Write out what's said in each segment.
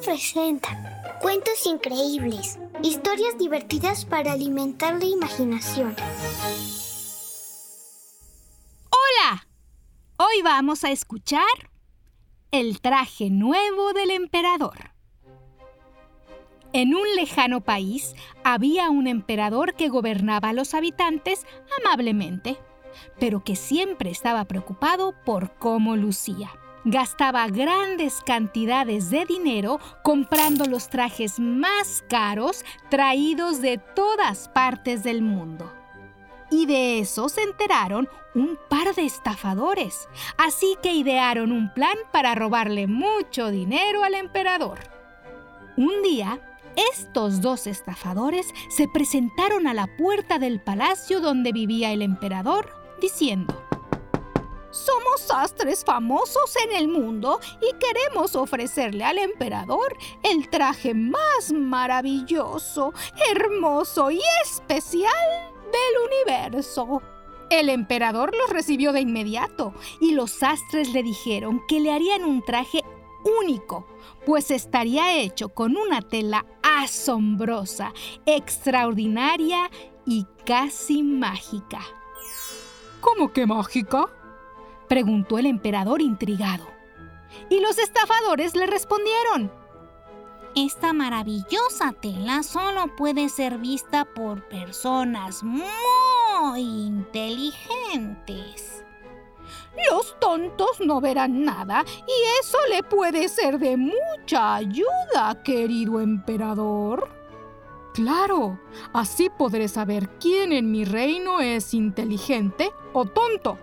Presenta Cuentos increíbles, historias divertidas para alimentar la imaginación. ¡Hola! Hoy vamos a escuchar El traje nuevo del emperador. En un lejano país había un emperador que gobernaba a los habitantes amablemente, pero que siempre estaba preocupado por cómo lucía gastaba grandes cantidades de dinero comprando los trajes más caros traídos de todas partes del mundo. Y de eso se enteraron un par de estafadores, así que idearon un plan para robarle mucho dinero al emperador. Un día, estos dos estafadores se presentaron a la puerta del palacio donde vivía el emperador, diciendo, somos sastres famosos en el mundo y queremos ofrecerle al emperador el traje más maravilloso, hermoso y especial del universo. El emperador los recibió de inmediato y los sastres le dijeron que le harían un traje único, pues estaría hecho con una tela asombrosa, extraordinaria y casi mágica. ¿Cómo que mágica? Preguntó el emperador intrigado. Y los estafadores le respondieron. Esta maravillosa tela solo puede ser vista por personas muy inteligentes. Los tontos no verán nada y eso le puede ser de mucha ayuda, querido emperador. Claro, así podré saber quién en mi reino es inteligente o tonto.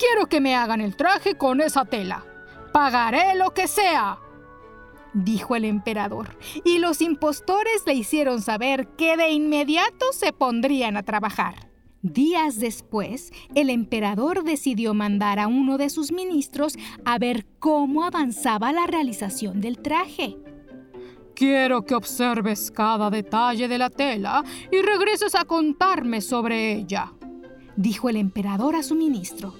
Quiero que me hagan el traje con esa tela. Pagaré lo que sea. Dijo el emperador, y los impostores le hicieron saber que de inmediato se pondrían a trabajar. Días después, el emperador decidió mandar a uno de sus ministros a ver cómo avanzaba la realización del traje. Quiero que observes cada detalle de la tela y regreses a contarme sobre ella, dijo el emperador a su ministro.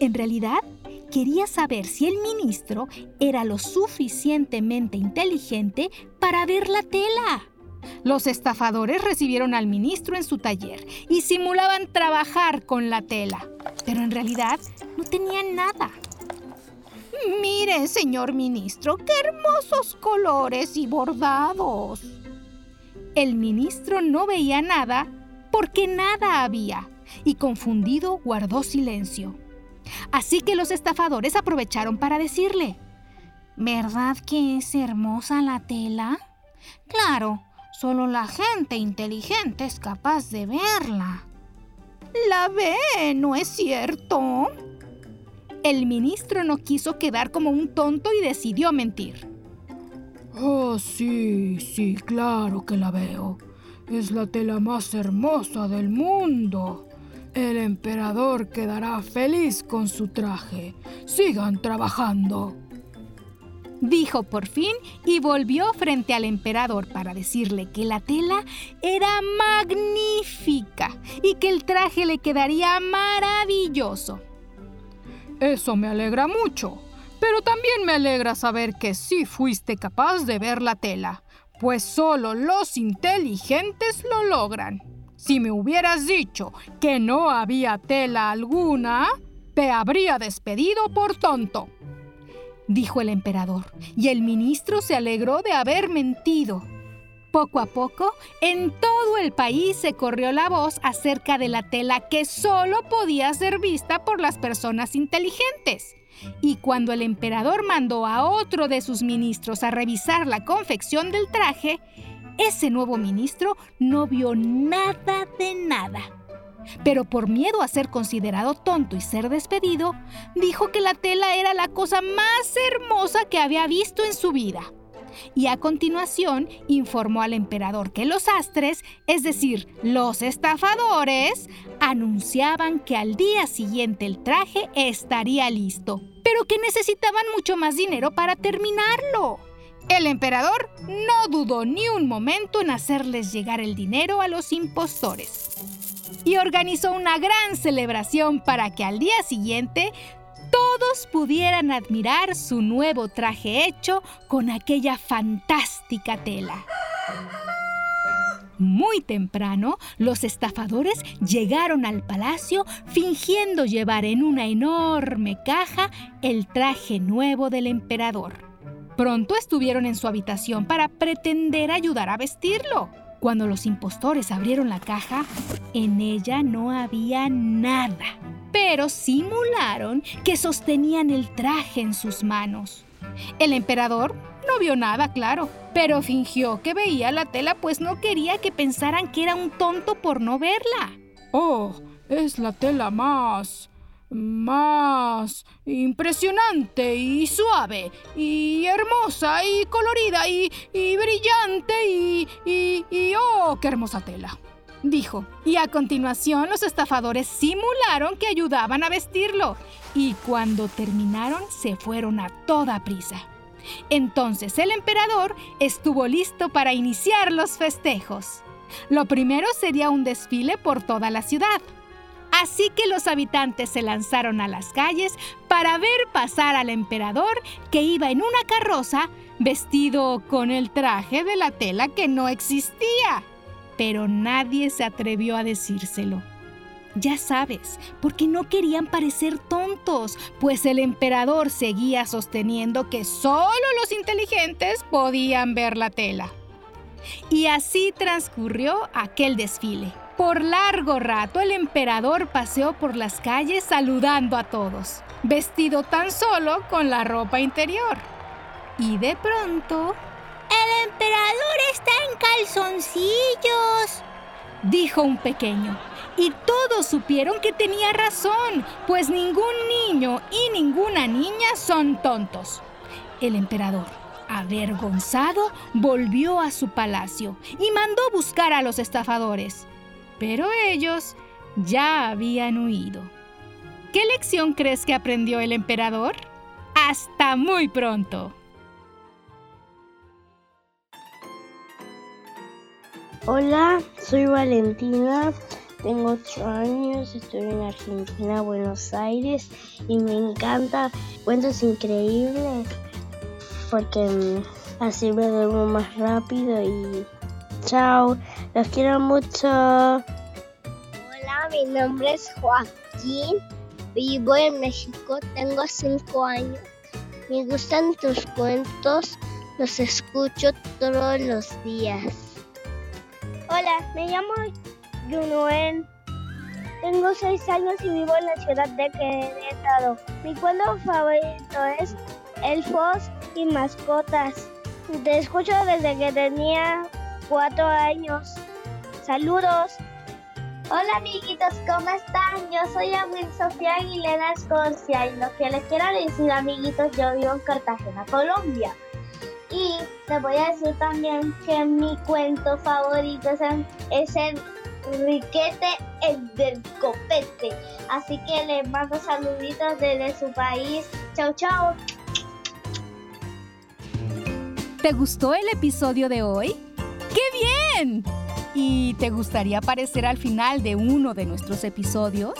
En realidad, quería saber si el ministro era lo suficientemente inteligente para ver la tela. Los estafadores recibieron al ministro en su taller y simulaban trabajar con la tela, pero en realidad no tenían nada. Mire, señor ministro, qué hermosos colores y bordados. El ministro no veía nada porque nada había y confundido guardó silencio. Así que los estafadores aprovecharon para decirle, ¿verdad que es hermosa la tela? Claro, solo la gente inteligente es capaz de verla. ¿La ve, no es cierto? El ministro no quiso quedar como un tonto y decidió mentir. Oh, sí, sí, claro que la veo. Es la tela más hermosa del mundo. El emperador quedará feliz con su traje. Sigan trabajando. Dijo por fin y volvió frente al emperador para decirle que la tela era magnífica y que el traje le quedaría maravilloso. Eso me alegra mucho, pero también me alegra saber que sí fuiste capaz de ver la tela, pues solo los inteligentes lo logran. Si me hubieras dicho que no había tela alguna, te habría despedido por tonto, dijo el emperador, y el ministro se alegró de haber mentido. Poco a poco, en todo el país se corrió la voz acerca de la tela que solo podía ser vista por las personas inteligentes. Y cuando el emperador mandó a otro de sus ministros a revisar la confección del traje, ese nuevo ministro no vio nada de nada. Pero por miedo a ser considerado tonto y ser despedido, dijo que la tela era la cosa más hermosa que había visto en su vida. Y a continuación informó al emperador que los astres, es decir, los estafadores, anunciaban que al día siguiente el traje estaría listo, pero que necesitaban mucho más dinero para terminarlo. El emperador no dudó ni un momento en hacerles llegar el dinero a los impostores y organizó una gran celebración para que al día siguiente todos pudieran admirar su nuevo traje hecho con aquella fantástica tela. Muy temprano, los estafadores llegaron al palacio fingiendo llevar en una enorme caja el traje nuevo del emperador. Pronto estuvieron en su habitación para pretender ayudar a vestirlo. Cuando los impostores abrieron la caja, en ella no había nada, pero simularon que sostenían el traje en sus manos. El emperador no vio nada, claro, pero fingió que veía la tela pues no quería que pensaran que era un tonto por no verla. Oh, es la tela más más impresionante y suave y hermosa y colorida y, brillante y, y, y, ¡oh, qué hermosa tela! Dijo, y a continuación los estafadores simularon que ayudaban a vestirlo y cuando terminaron se fueron a toda prisa. Entonces el emperador estuvo listo para iniciar los festejos. Lo primero sería un desfile por toda la ciudad. Así que los habitantes se lanzaron a las calles para ver pasar al emperador que iba en una carroza vestido con el traje de la tela que no existía. Pero nadie se atrevió a decírselo. Ya sabes, porque no querían parecer tontos, pues el emperador seguía sosteniendo que solo los inteligentes podían ver la tela. Y así transcurrió aquel desfile. Por largo rato el emperador paseó por las calles saludando a todos, vestido tan solo con la ropa interior. Y de pronto... El emperador está en calzoncillos, dijo un pequeño. Y todos supieron que tenía razón, pues ningún niño y ninguna niña son tontos. El emperador, avergonzado, volvió a su palacio y mandó buscar a los estafadores pero ellos ya habían huido. ¿Qué lección crees que aprendió el emperador? Hasta muy pronto. Hola, soy Valentina, tengo 8 años, estoy en Argentina, Buenos Aires y me encanta cuentos increíbles porque así me duermo más rápido y Chao, los quiero mucho. Hola, mi nombre es Joaquín. Vivo en México, tengo 5 años. Me gustan tus cuentos, los escucho todos los días. Hola, me llamo Junuen. Tengo 6 años y vivo en la ciudad de Querétaro. Mi cuento favorito es Elfos y Mascotas. Te escucho desde que tenía cuatro años. Saludos. Hola amiguitos, ¿cómo están? Yo soy Abril Sofía Aguilera Escocia y lo que les quiero decir amiguitos, yo vivo en Cartagena, Colombia. Y les voy a decir también que mi cuento favorito es el Riquete el del copete. Así que les mando saluditos desde su país. Chau, chau. ¿Te gustó el episodio de hoy? ¡Qué bien! ¿Y te gustaría aparecer al final de uno de nuestros episodios?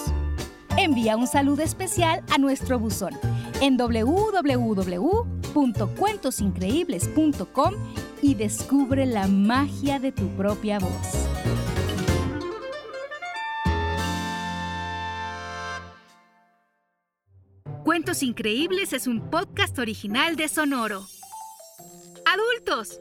Envía un saludo especial a nuestro buzón en www.cuentosincreíbles.com y descubre la magia de tu propia voz. Cuentos Increíbles es un podcast original de Sonoro. Adultos,